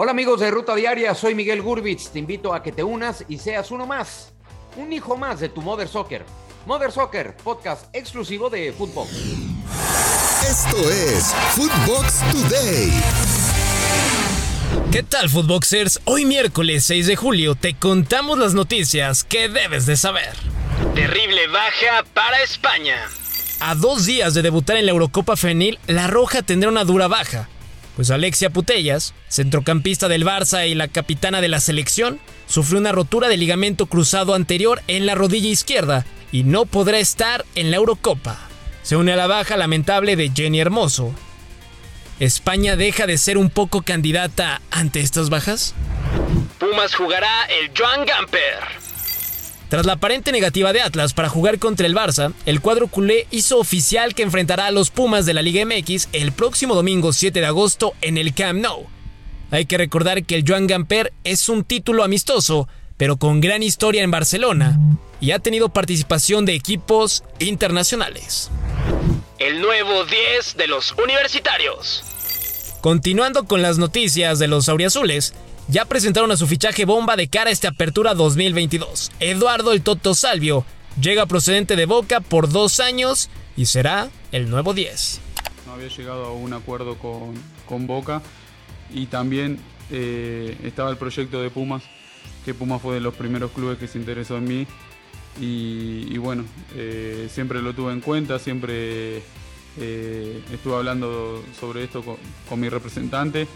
Hola amigos de Ruta Diaria, soy Miguel Gurbitz. Te invito a que te unas y seas uno más, un hijo más de tu Mother Soccer. Mother Soccer, podcast exclusivo de fútbol. Esto es Footbox Today. ¿Qué tal, Footboxers? Hoy miércoles 6 de julio te contamos las noticias que debes de saber. Terrible baja para España. A dos días de debutar en la Eurocopa Femenil, La Roja tendrá una dura baja pues Alexia Putellas, centrocampista del Barça y la capitana de la selección, sufrió una rotura de ligamento cruzado anterior en la rodilla izquierda y no podrá estar en la Eurocopa. Se une a la baja lamentable de Jenny Hermoso. ¿España deja de ser un poco candidata ante estas bajas? Pumas jugará el Joan Gamper. Tras la aparente negativa de Atlas para jugar contra el Barça, el cuadro culé hizo oficial que enfrentará a los Pumas de la Liga MX el próximo domingo 7 de agosto en el Camp Nou. Hay que recordar que el Joan Gamper es un título amistoso, pero con gran historia en Barcelona, y ha tenido participación de equipos internacionales. El nuevo 10 de los universitarios. Continuando con las noticias de los auriazules, ya presentaron a su fichaje bomba de cara a esta apertura 2022. Eduardo el Toto Salvio llega procedente de Boca por dos años y será el nuevo 10. No había llegado a un acuerdo con, Boca y también eh, estaba el proyecto de Pumas, que Pumas fue de los primeros clubes que se interesó en mí y, bueno, eh, siempre lo tuve en cuenta, siempre eh, estuve hablando sobre esto con mi representante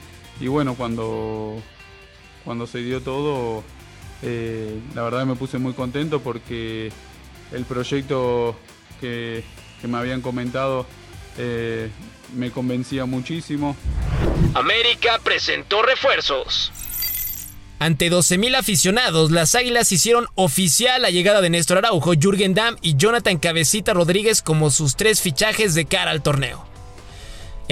y bueno, cuando cuando se dio todo, eh, la verdad me puse muy contento porque el proyecto que, me habían comentado eh, me convencía muchísimo. América presentó refuerzos. Ante 12.000 aficionados, las Águilas hicieron oficial la llegada de Néstor Araujo, Jürgen Damm y Jonathan Cabecita Rodríguez como sus tres fichajes de cara al torneo.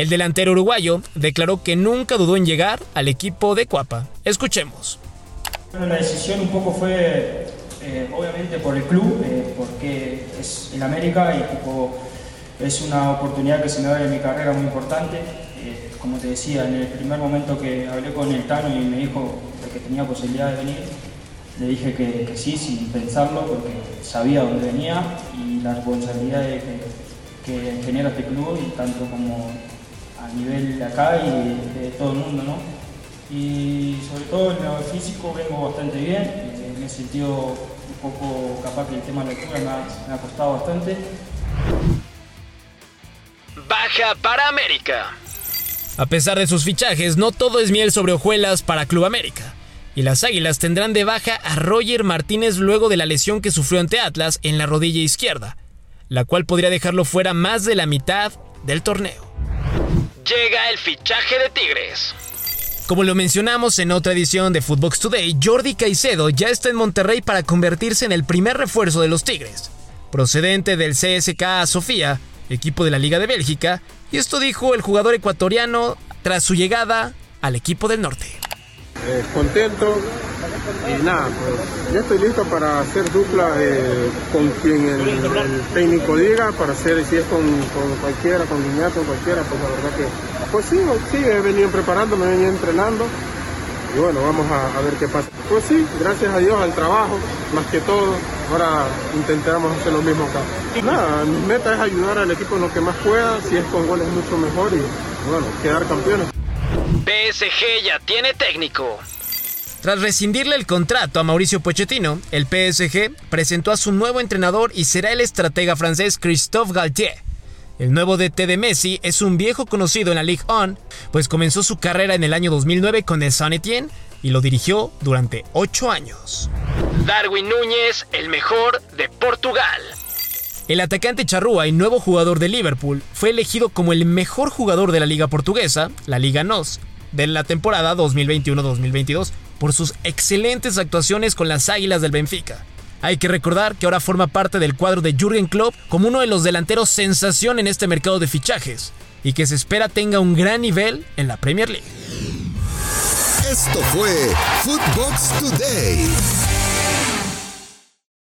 El delantero uruguayo declaró que nunca dudó en llegar al equipo de Cuapa. Escuchemos. La decisión un poco fue, eh, obviamente, por el club, eh, porque es el América y es una oportunidad que se me da en mi carrera muy importante. Eh, como te decía, en el primer momento que hablé con el Tano y me dijo que tenía posibilidad de venir, le dije que, sí, sin pensarlo, porque sabía dónde venía y la responsabilidad que, que genera este club y tanto como a nivel de acá y de, todo el mundo, ¿no? Y sobre todo en lo físico vengo bastante bien, eh, me he sentido un poco capaz que el tema de la altura me ha, costado bastante. Baja para América. A pesar de sus fichajes, no todo es miel sobre hojuelas para Club América. Y las Águilas tendrán de baja a Roger Martínez luego de la lesión que sufrió ante Atlas en la rodilla izquierda, la cual podría dejarlo fuera más de la mitad del torneo llega el fichaje de Tigres. Como lo mencionamos en otra edición de Footbox Today, Jordi Caicedo ya está en Monterrey para convertirse en el primer refuerzo de los Tigres. Procedente del CSK Sofía, equipo de la Liga de Bélgica, y esto dijo el jugador ecuatoriano tras su llegada al equipo del norte. Eh, contento y nada, pues ya estoy listo para hacer dupla eh, con quien el, técnico diga, para hacer si es con, cualquiera, con Guiñato, cualquiera, pues la verdad que, pues sí, sí, he venido preparándome, he venido entrenando y bueno, vamos a, ver qué pasa. Pues sí, gracias a Dios al trabajo, más que todo, ahora intentamos hacer lo mismo acá. Nada, mi meta es ayudar al equipo en lo que más pueda, si es con goles mucho mejor y bueno, quedar campeones. PSG ya tiene técnico. Tras rescindirle el contrato a Mauricio Pochettino, el PSG presentó a su nuevo entrenador y será el estratega francés Christophe Galtier. El nuevo DT de Messi es un viejo conocido en la Ligue 1, pues comenzó su carrera en el año 2009 con el Saint Etienne y lo dirigió durante 8 años. Darwin Núñez, el mejor de Portugal. El atacante charrúa y nuevo jugador de Liverpool fue elegido como el mejor jugador de la liga portuguesa, la Liga NOS, de la temporada 2021-2022 por sus excelentes actuaciones con las Águilas del Benfica. Hay que recordar que ahora forma parte del cuadro de Jürgen Klopp como uno de los delanteros sensación en este mercado de fichajes y que se espera tenga un gran nivel en la Premier League. Esto fue Footbox Today.